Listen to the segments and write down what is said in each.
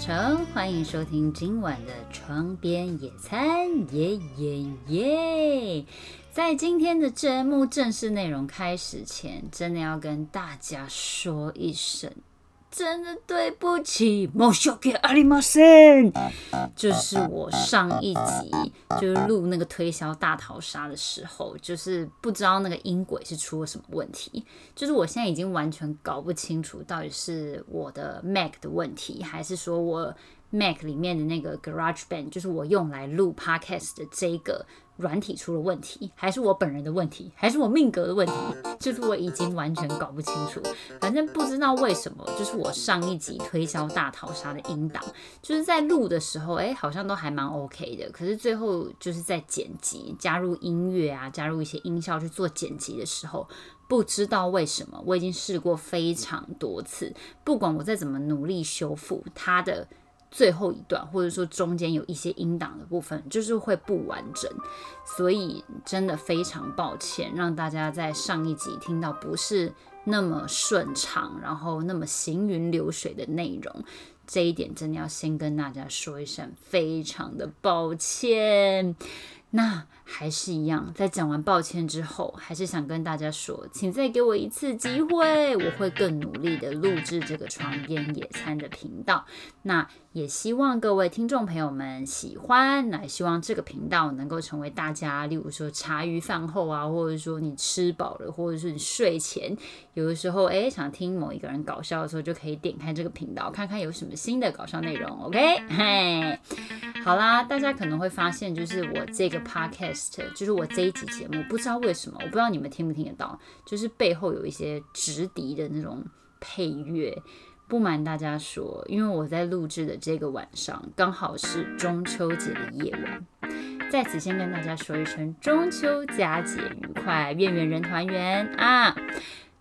成，欢迎收听今晚的窗边野餐，耶耶耶！在今天的节目正式内容开始前，真的要跟大家说一声。真的对不起，莫修给阿里马森。就是我上一集就是录那个推销大逃杀的时候，就是不知道那个音轨是出了什么问题。就是我现在已经完全搞不清楚，到底是我的 Mac 的问题，还是说我 Mac 里面的那个 Garage Band，就是我用来录 Podcast 的这个。软体出了问题，还是我本人的问题，还是我命格的问题？就是我已经完全搞不清楚。反正不知道为什么，就是我上一集推销大逃杀的音档，就是在录的时候，哎，好像都还蛮 OK 的。可是最后就是在剪辑、加入音乐啊、加入一些音效去做剪辑的时候，不知道为什么，我已经试过非常多次，不管我再怎么努力修复它的。最后一段，或者说中间有一些音档的部分，就是会不完整，所以真的非常抱歉，让大家在上一集听到不是那么顺畅，然后那么行云流水的内容，这一点真的要先跟大家说一声，非常的抱歉。那还是一样，在讲完抱歉之后，还是想跟大家说，请再给我一次机会，我会更努力的录制这个床边野餐的频道。那也希望各位听众朋友们喜欢，那也希望这个频道能够成为大家，例如说茶余饭后啊，或者说你吃饱了，或者是你睡前，有的时候哎想听某一个人搞笑的时候，就可以点开这个频道，看看有什么新的搞笑内容。OK，嘿，好啦，大家可能会发现，就是我这个 podcast，就是我这一集节目，不知道为什么，我不知道你们听不听得到，就是背后有一些直笛的那种配乐。不瞒大家说，因为我在录制的这个晚上刚好是中秋节的夜晚，在此先跟大家说一声中秋佳节愉快，月圆人团圆啊！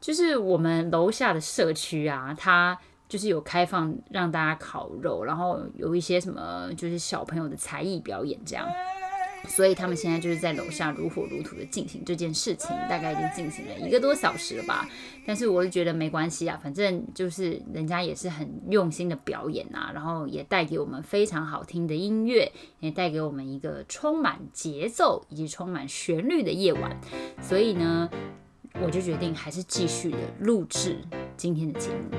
就是我们楼下的社区啊，它就是有开放让大家烤肉，然后有一些什么就是小朋友的才艺表演这样。所以他们现在就是在楼下如火如荼的进行这件事情，大概已经进行了一个多小时了吧。但是我就觉得没关系啊，反正就是人家也是很用心的表演啊，然后也带给我们非常好听的音乐，也带给我们一个充满节奏以及充满旋律的夜晚。所以呢，我就决定还是继续的录制今天的节目。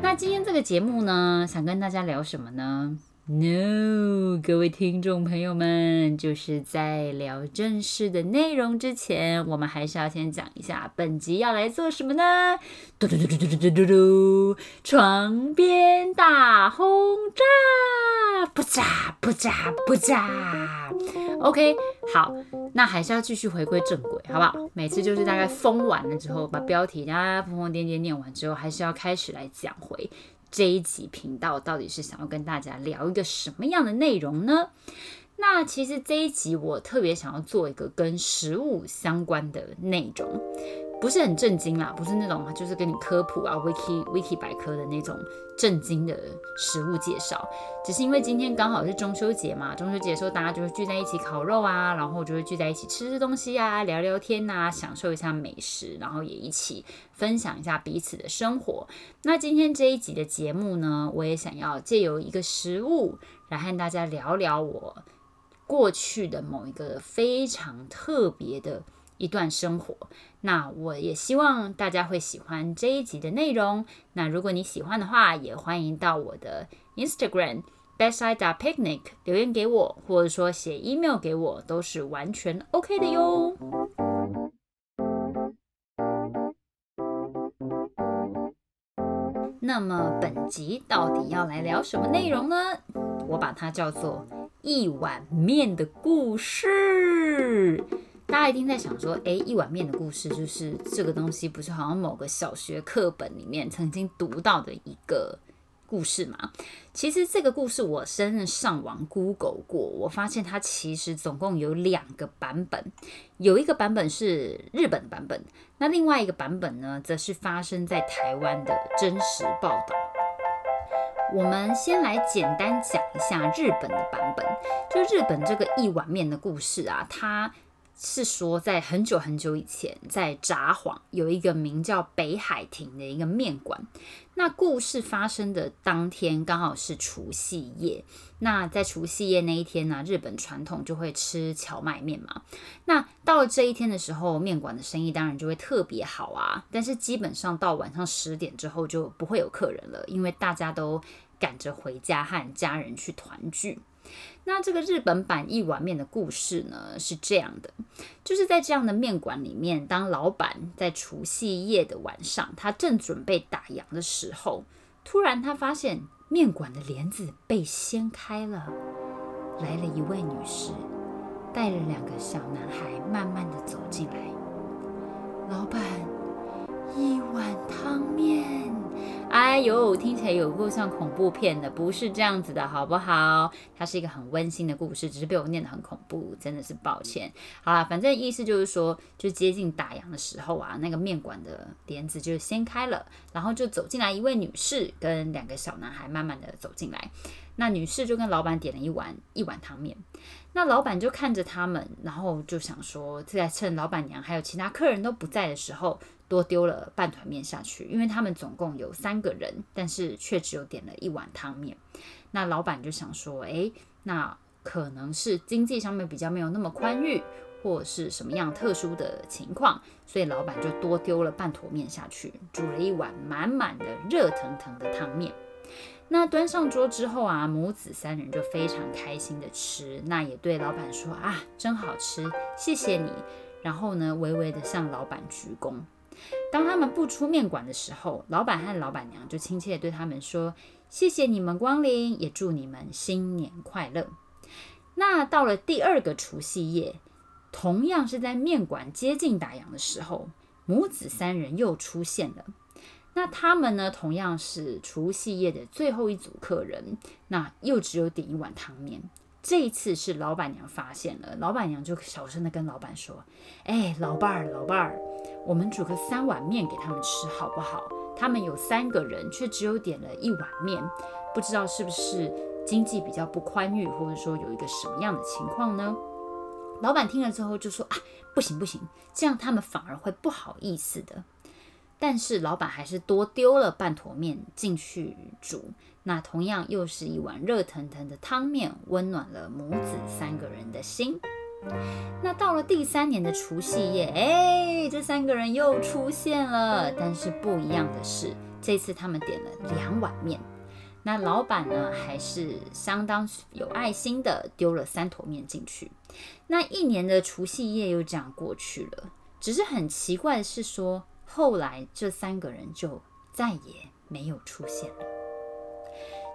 那今天这个节目呢，想跟大家聊什么呢？No，各位听众朋友们，就是在聊正式的内容之前，我们还是要先讲一下本集要来做什么呢？嘟嘟嘟嘟嘟嘟嘟嘟嘟，床边大轰炸，不炸不炸不炸。OK，好，那还是要继续回归正轨，好不好？每次就是大概封完了之后，把标题啊疯疯癫癫念完之后，还是要开始来讲回。这一集频道到底是想要跟大家聊一个什么样的内容呢？那其实这一集我特别想要做一个跟食物相关的内容。不是很震惊啦，不是那种就是跟你科普啊，wiki wiki 百科的那种震惊的食物介绍，只是因为今天刚好是中秋节嘛，中秋节的时候大家就会聚在一起烤肉啊，然后就会聚在一起吃吃东西啊，聊聊天呐，享受一下美食，然后也一起分享一下彼此的生活。那今天这一集的节目呢，我也想要借由一个食物来和大家聊聊我过去的某一个非常特别的。一段生活，那我也希望大家会喜欢这一集的内容。那如果你喜欢的话，也欢迎到我的 Instagram bedside picnic 留言给我，或者说写 email 给我，都是完全 OK 的哟。那么本集到底要来聊什么内容呢？我把它叫做一碗面的故事。大家一定在想说，哎，一碗面的故事就是这个东西，不是好像某个小学课本里面曾经读到的一个故事吗？其实这个故事我真的上网 Google 过，我发现它其实总共有两个版本，有一个版本是日本的版本，那另外一个版本呢，则是发生在台湾的真实报道。我们先来简单讲一下日本的版本，就日本这个一碗面的故事啊，它。是说，在很久很久以前，在札幌有一个名叫北海亭的一个面馆。那故事发生的当天刚好是除夕夜。那在除夕夜那一天呢，日本传统就会吃荞麦面嘛。那到了这一天的时候，面馆的生意当然就会特别好啊。但是基本上到晚上十点之后就不会有客人了，因为大家都赶着回家和家人去团聚。那这个日本版一碗面的故事呢，是这样的，就是在这样的面馆里面，当老板在除夕夜的晚上，他正准备打烊的时候，突然他发现面馆的帘子被掀开了，来了一位女士，带着两个小男孩，慢慢的走进来。老板，一碗汤面。哎呦，听起来有够像恐怖片的，不是这样子的，好不好？它是一个很温馨的故事，只是被我念得很恐怖，真的是抱歉。好啦，反正意思就是说，就接近打烊的时候啊，那个面馆的帘子就掀开了，然后就走进来一位女士跟两个小男孩，慢慢的走进来。那女士就跟老板点了一碗一碗汤面，那老板就看着他们，然后就想说，在趁老板娘还有其他客人都不在的时候。多丢了半团面下去，因为他们总共有三个人，但是却只有点了一碗汤面。那老板就想说，诶，那可能是经济上面比较没有那么宽裕，或是什么样特殊的情况，所以老板就多丢了半坨面下去，煮了一碗满满的热腾腾的汤面。那端上桌之后啊，母子三人就非常开心的吃，那也对老板说啊，真好吃，谢谢你。然后呢，微微的向老板鞠躬。当他们不出面馆的时候，老板和老板娘就亲切对他们说：“谢谢你们光临，也祝你们新年快乐。”那到了第二个除夕夜，同样是在面馆接近打烊的时候，母子三人又出现了。那他们呢，同样是除夕夜的最后一组客人，那又只有点一碗汤面。这一次是老板娘发现了，老板娘就小声的跟老板说：“哎，老伴儿，老伴儿。”我们煮个三碗面给他们吃好不好？他们有三个人，却只有点了一碗面，不知道是不是经济比较不宽裕，或者说有一个什么样的情况呢？老板听了之后就说：“啊，不行不行，这样他们反而会不好意思的。”但是老板还是多丢了半坨面进去煮，那同样又是一碗热腾腾的汤面，温暖了母子三个人的心。那到了第三年的除夕夜，哎，这三个人又出现了。但是不一样的是，这次他们点了两碗面。那老板呢，还是相当有爱心的，丢了三坨面进去。那一年的除夕夜又这样过去了。只是很奇怪的是，说后来这三个人就再也没有出现了。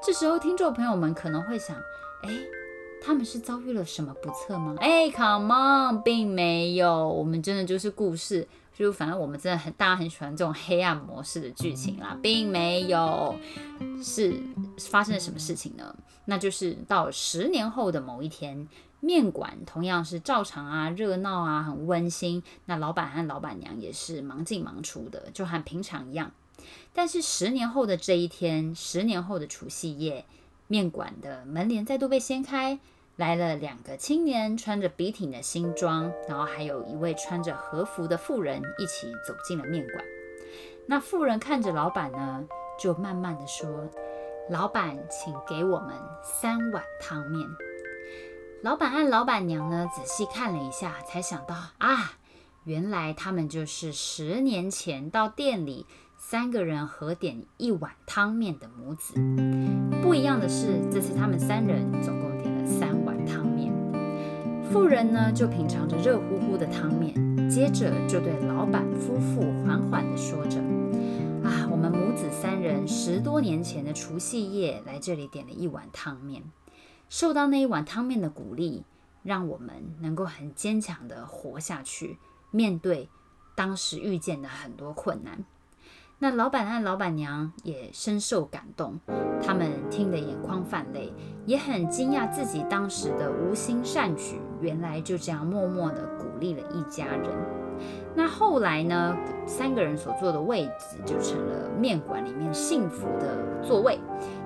这时候，听众朋友们可能会想，哎。他们是遭遇了什么不测吗？哎，Come on，并没有，我们真的就是故事，就反正我们真的很大家很喜欢这种黑暗模式的剧情啦，并没有，是发生了什么事情呢？那就是到十年后的某一天，面馆同样是照常啊，热闹啊，很温馨。那老板和老板娘也是忙进忙出的，就和平常一样。但是十年后的这一天，十年后的除夕夜。面馆的门帘再度被掀开，来了两个青年，穿着笔挺的新装，然后还有一位穿着和服的妇人一起走进了面馆。那妇人看着老板呢，就慢慢的说：“老板，请给我们三碗汤面。”老板和老板娘呢，仔细看了一下，才想到啊，原来他们就是十年前到店里。三个人合点一碗汤面的母子，不一样的是，这次他们三人总共点了三。妇人呢，就品尝着热乎乎的汤面，接着就对老板夫妇缓缓地说着：“啊，我们母子三人十多年前的除夕夜来这里点了一碗汤面，受到那一碗汤面的鼓励，让我们能够很坚强地活下去，面对当时遇见的很多困难。”那老板和老板娘也深受感动，他们听得眼眶泛泪，也很惊讶自己当时的无心善举，原来就这样默默地鼓励了一家人。那后来呢，三个人所坐的位置就成了面馆里面幸福的座位，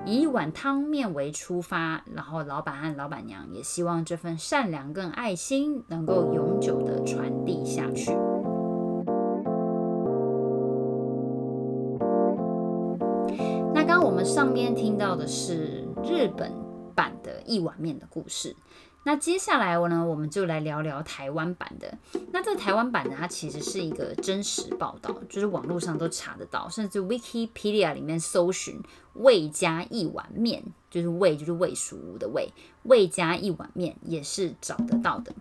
以一碗汤面为出发，然后老板和老板娘也希望这份善良跟爱心能够永久的传递下去。我们上面听到的是日本版的一碗面的故事。那接下来我呢，我们就来聊聊台湾版的。那这台湾版的，它其实是一个真实报道，就是网络上都查得到，甚至 Wikipedia 里面搜寻“魏家一碗面”，就是魏就是魏蜀吴的魏，魏家一碗面也是找得到的。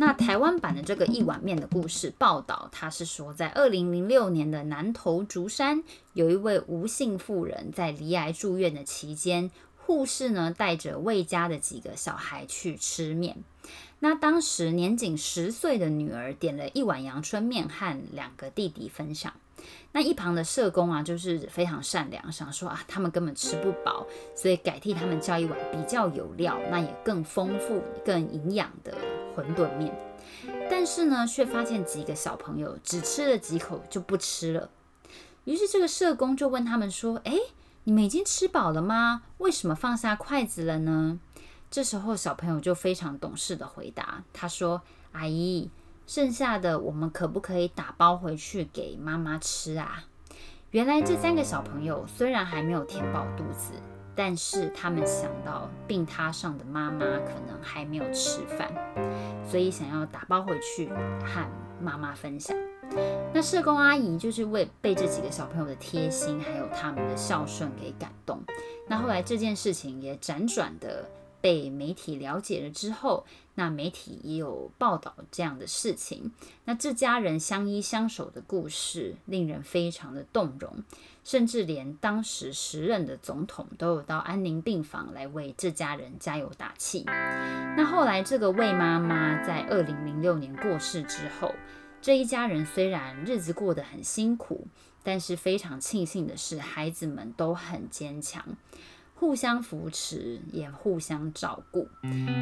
那台湾版的这个一碗面的故事报道，它是说在二零零六年的南投竹山，有一位吴姓妇人在离癌住院的期间。护士呢带着魏家的几个小孩去吃面，那当时年仅十岁的女儿点了一碗阳春面和两个弟弟分享。那一旁的社工啊，就是非常善良，想说啊，他们根本吃不饱，所以改替他们叫一碗比较有料、那也更丰富、更营养的馄饨面。但是呢，却发现几个小朋友只吃了几口就不吃了。于是这个社工就问他们说：“哎。”你们已经吃饱了吗？为什么放下筷子了呢？这时候小朋友就非常懂事的回答，他说：“阿姨，剩下的我们可不可以打包回去给妈妈吃啊？”原来这三个小朋友虽然还没有填饱肚子，但是他们想到病榻上的妈妈可能还没有吃饭，所以想要打包回去和妈妈分享。那社工阿姨就是为被这几个小朋友的贴心，还有他们的孝顺给感动。那后来这件事情也辗转的被媒体了解了之后，那媒体也有报道这样的事情。那这家人相依相守的故事，令人非常的动容，甚至连当时时任的总统都有到安宁病房来为这家人加油打气。那后来这个魏妈妈在二零零六年过世之后。这一家人虽然日子过得很辛苦，但是非常庆幸的是，孩子们都很坚强，互相扶持，也互相照顾。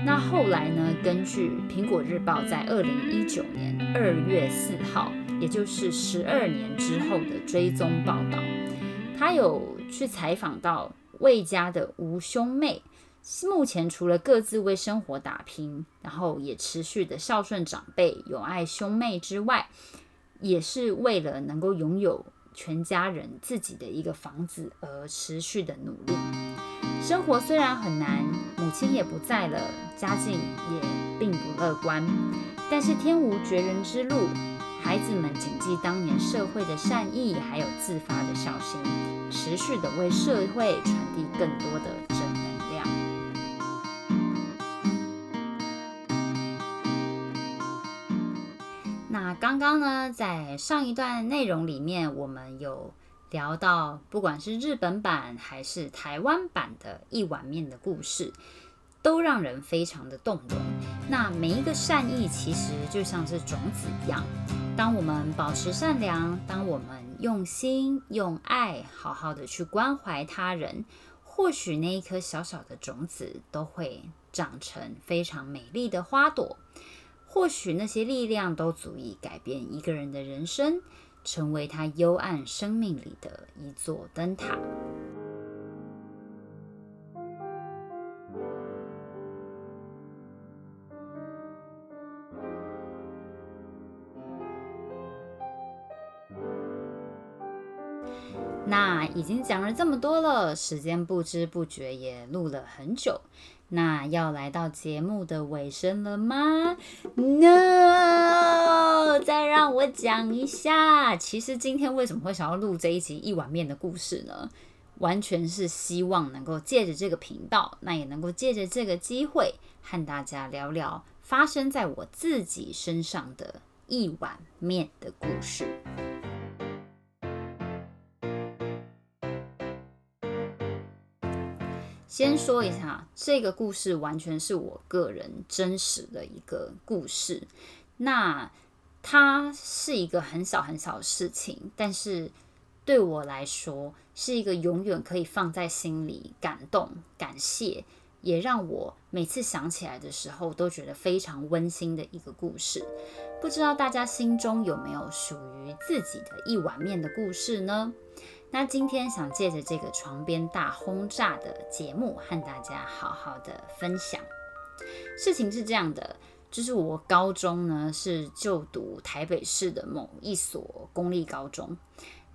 那后来呢？根据《苹果日报》在二零一九年二月四号，也就是十二年之后的追踪报道，他有去采访到魏家的吴兄妹。目前除了各自为生活打拼，然后也持续的孝顺长辈、友爱兄妹之外，也是为了能够拥有全家人自己的一个房子而持续的努力。生活虽然很难，母亲也不在了，家境也并不乐观，但是天无绝人之路，孩子们谨记当年社会的善意，还有自发的孝心，持续的为社会传递更多的正能量。那刚刚呢，在上一段内容里面，我们有聊到，不管是日本版还是台湾版的一碗面的故事，都让人非常的动容。那每一个善意，其实就像是种子一样，当我们保持善良，当我们用心用爱，好好的去关怀他人，或许那一颗小小的种子，都会长成非常美丽的花朵。或许那些力量都足以改变一个人的人生，成为他幽暗生命里的一座灯塔。已经讲了这么多了，时间不知不觉也录了很久。那要来到节目的尾声了吗？No，再让我讲一下。其实今天为什么会想要录这一集一碗面的故事呢？完全是希望能够借着这个频道，那也能够借着这个机会，和大家聊聊发生在我自己身上的一碗面的故事。先说一下，这个故事完全是我个人真实的一个故事。那它是一个很小很小的事情，但是对我来说是一个永远可以放在心里、感动、感谢，也让我每次想起来的时候都觉得非常温馨的一个故事。不知道大家心中有没有属于自己的一碗面的故事呢？那今天想借着这个床边大轰炸的节目，和大家好好的分享。事情是这样的，就是我高中呢是就读台北市的某一所公立高中。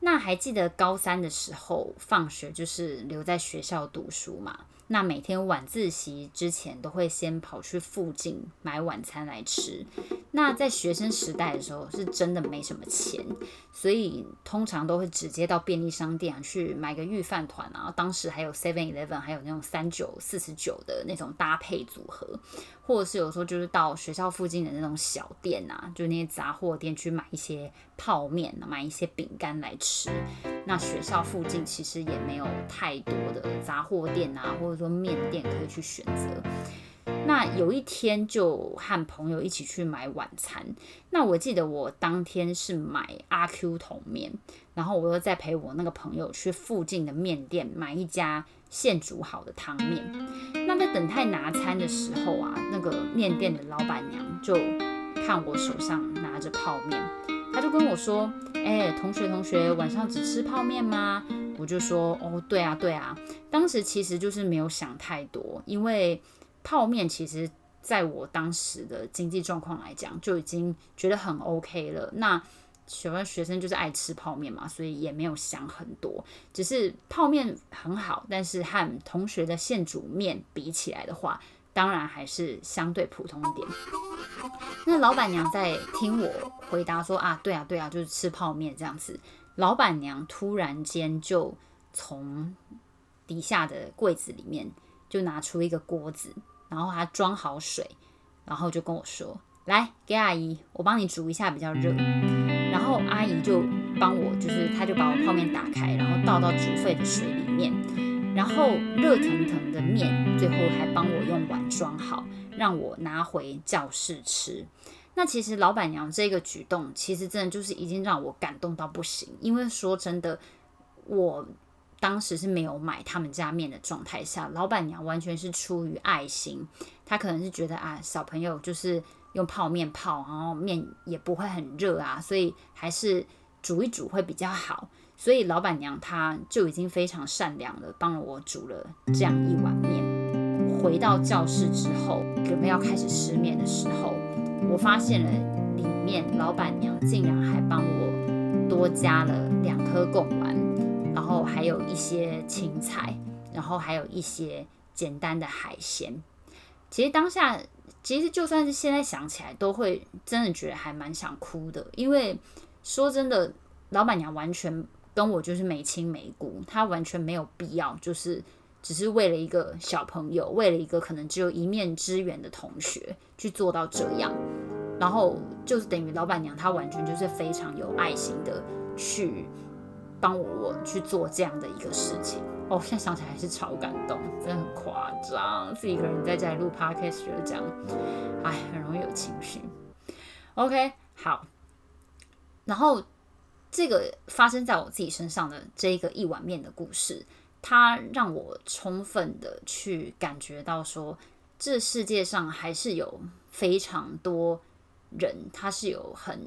那还记得高三的时候，放学就是留在学校读书嘛？那每天晚自习之前都会先跑去附近买晚餐来吃。那在学生时代的时候是真的没什么钱，所以通常都会直接到便利商店去买个御饭团啊。当时还有 Seven Eleven，还有那种三九四十九的那种搭配组合，或者是有时候就是到学校附近的那种小店啊，就那些杂货店去买一些泡面，买一些饼干来吃。那学校附近其实也没有太多的杂货店啊，或者说面店可以去选择。那有一天就和朋友一起去买晚餐。那我记得我当天是买阿 Q 桶面，然后我又再陪我那个朋友去附近的面店买一家现煮好的汤面。那在等待拿餐的时候啊，那个面店的老板娘就看我手上拿着泡面，她就跟我说：“哎，同学同学，晚上只吃泡面吗？”我就说：“哦，对啊对啊。”当时其实就是没有想太多，因为。泡面其实，在我当时的经济状况来讲，就已经觉得很 OK 了。那喜欢学生就是爱吃泡面嘛，所以也没有想很多。只是泡面很好，但是和同学的现煮面比起来的话，当然还是相对普通一点。那老板娘在听我回答说啊，对啊，对啊，就是吃泡面这样子。老板娘突然间就从底下的柜子里面就拿出一个锅子。然后他装好水，然后就跟我说：“来，给阿姨，我帮你煮一下比较热。”然后阿姨就帮我，就是她就把我泡面打开，然后倒到煮沸的水里面，然后热腾腾的面，最后还帮我用碗装好，让我拿回教室吃。那其实老板娘这个举动，其实真的就是已经让我感动到不行，因为说真的，我。当时是没有买他们家面的状态下，老板娘完全是出于爱心，她可能是觉得啊，小朋友就是用泡面泡，然后面也不会很热啊，所以还是煮一煮会比较好。所以老板娘她就已经非常善良了，帮了我煮了这样一碗面。回到教室之后，准备要开始吃面的时候，我发现了里面老板娘竟然还帮我多加了两颗贡丸。然后还有一些青菜，然后还有一些简单的海鲜。其实当下，其实就算是现在想起来，都会真的觉得还蛮想哭的。因为说真的，老板娘完全跟我就是没亲没故，他完全没有必要，就是只是为了一个小朋友，为了一个可能只有一面之缘的同学去做到这样。然后就是等于老板娘她完全就是非常有爱心的去。帮我我去做这样的一个事情哦，现在想起来还是超感动，真的很夸张。自己一个人在家里录 podcast 就是这样，哎，很容易有情绪。OK，好。然后这个发生在我自己身上的这一个一碗面的故事，它让我充分的去感觉到说，这世界上还是有非常多人，他是有很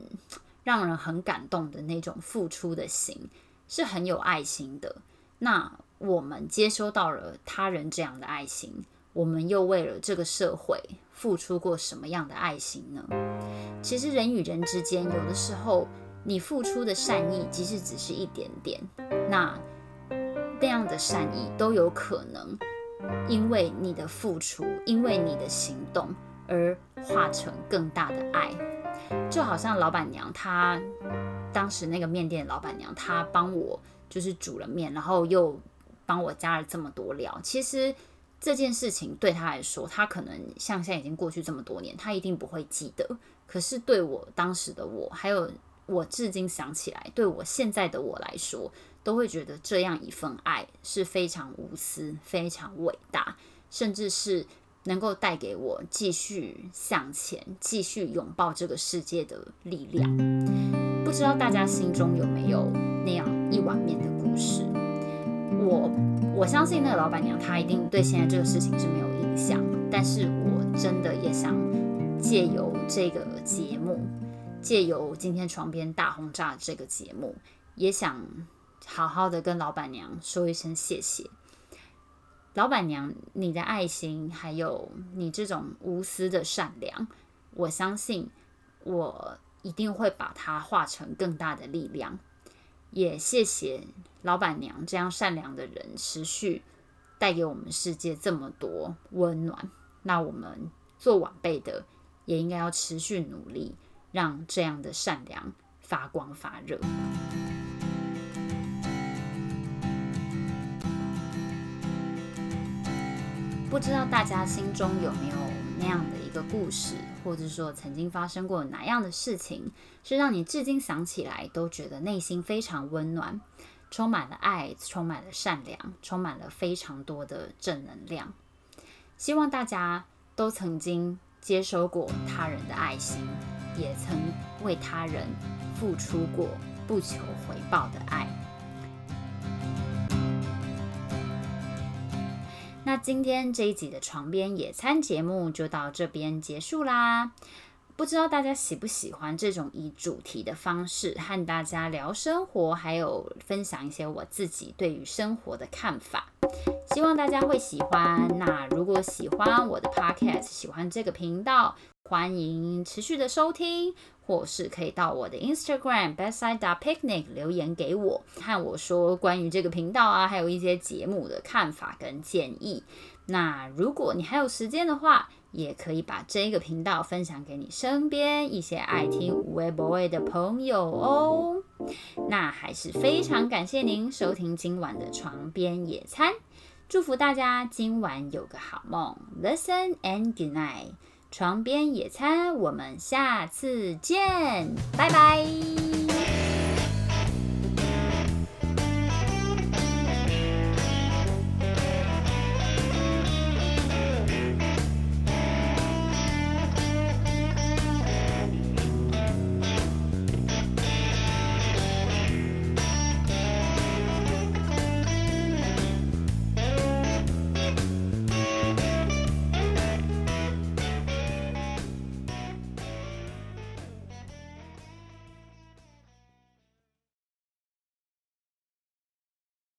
让人很感动的那种付出的心。是很有爱心的。那我们接收到了他人这样的爱心，我们又为了这个社会付出过什么样的爱心呢？其实人与人之间，有的时候你付出的善意，即使只是一点点，那那样的善意都有可能因为你的付出，因为你的行动而化成更大的爱。就好像老板娘她。当时那个面店的老板娘，她帮我就是煮了面，然后又帮我加了这么多料。其实这件事情对她来说，她可能像现在已经过去这么多年，她一定不会记得。可是对我当时的我，还有我至今想起来，对我现在的我来说，都会觉得这样一份爱是非常无私、非常伟大，甚至是能够带给我继续向前、继续拥抱这个世界的力量。不知道大家心中有没有那样一碗面的故事？我我相信那个老板娘她一定对现在这个事情是没有印象，但是我真的也想借由这个节目，借由今天床边大轰炸这个节目，也想好好的跟老板娘说一声谢谢。老板娘，你的爱心还有你这种无私的善良，我相信我一定会把它化成更大的力量。也谢谢老板娘这样善良的人，持续带给我们世界这么多温暖。那我们做晚辈的，也应该要持续努力。让这样的善良发光发热。不知道大家心中有没有那样的一个故事，或者说曾经发生过哪样的事情，是让你至今想起来都觉得内心非常温暖，充满了爱，充满了善良，充满了非常多的正能量。希望大家都曾经接收过他人的爱心。也曾为他人付出过不求回报的爱。那今天这一集的床边野餐节目就到这边结束啦。不知道大家喜不喜欢这种以主题的方式和大家聊生活，还有分享一些我自己对于生活的看法。希望大家会喜欢。那如果喜欢我的 podcast，喜欢这个频道。欢迎持续的收听，或是可以到我的 Instagram bedside picnic 留言给我，和我说关于这个频道啊，还有一些节目的看法跟建议。那如果你还有时间的话，也可以把这个频道分享给你身边一些爱听无为 boy 的朋友哦。那还是非常感谢您收听今晚的床边野餐，祝福大家今晚有个好梦。Listen and good night。床边野餐，我们下次见，拜拜。